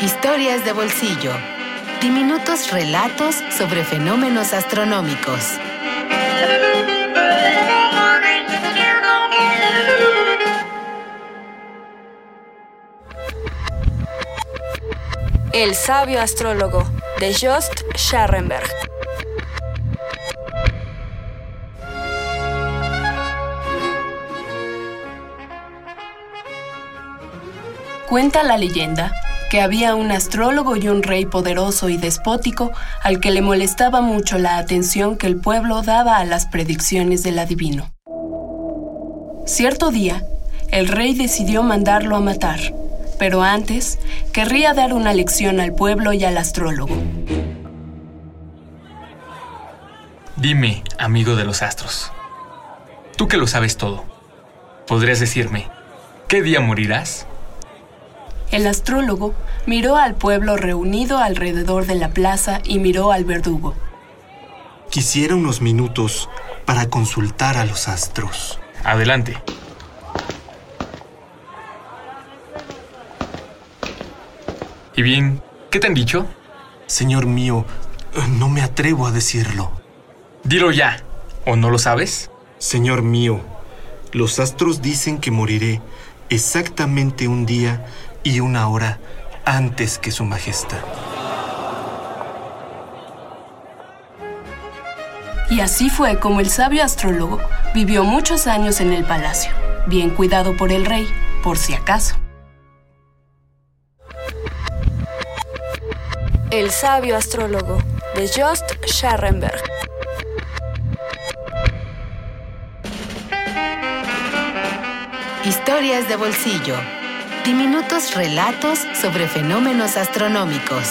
Historias de bolsillo. Diminutos relatos sobre fenómenos astronómicos. El sabio astrólogo de Jost Scharrenberg. Cuenta la leyenda que había un astrólogo y un rey poderoso y despótico al que le molestaba mucho la atención que el pueblo daba a las predicciones del adivino. Cierto día, el rey decidió mandarlo a matar, pero antes querría dar una lección al pueblo y al astrólogo. Dime, amigo de los astros, tú que lo sabes todo, ¿podrías decirme qué día morirás? El astrólogo miró al pueblo reunido alrededor de la plaza y miró al verdugo. Quisiera unos minutos para consultar a los astros. Adelante. ¿Y bien, qué te han dicho? Señor mío, no me atrevo a decirlo. Dilo ya, ¿o no lo sabes? Señor mío, los astros dicen que moriré exactamente un día y una hora antes que Su Majestad. Y así fue como el sabio astrólogo vivió muchos años en el palacio, bien cuidado por el rey, por si acaso. El sabio astrólogo de Jost Scharrenberg. Historias de bolsillo. Diminutos relatos sobre fenómenos astronómicos.